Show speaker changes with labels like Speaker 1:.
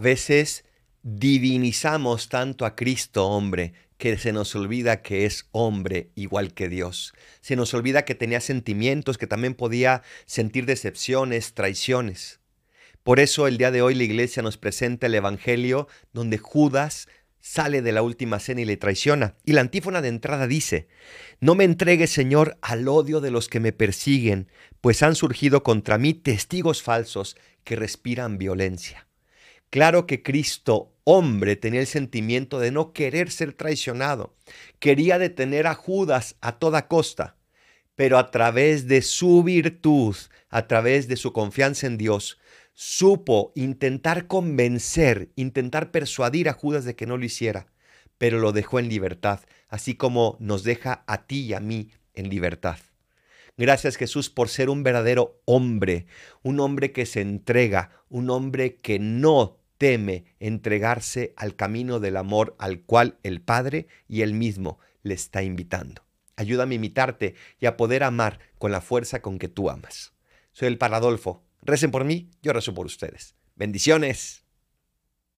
Speaker 1: A veces divinizamos tanto a Cristo hombre que se nos olvida que es hombre igual que Dios. Se nos olvida que tenía sentimientos, que también podía sentir decepciones, traiciones. Por eso el día de hoy la iglesia nos presenta el Evangelio donde Judas sale de la última cena y le traiciona. Y la antífona de entrada dice, No me entregues, Señor, al odio de los que me persiguen, pues han surgido contra mí testigos falsos que respiran violencia. Claro que Cristo, hombre, tenía el sentimiento de no querer ser traicionado. Quería detener a Judas a toda costa, pero a través de su virtud, a través de su confianza en Dios, supo intentar convencer, intentar persuadir a Judas de que no lo hiciera, pero lo dejó en libertad, así como nos deja a ti y a mí en libertad. Gracias Jesús por ser un verdadero hombre, un hombre que se entrega, un hombre que no teme entregarse al camino del amor al cual el Padre y él mismo le está invitando. Ayúdame a imitarte y a poder amar con la fuerza con que tú amas. Soy el Paradolfo Recen por mí, yo rezo por ustedes. Bendiciones.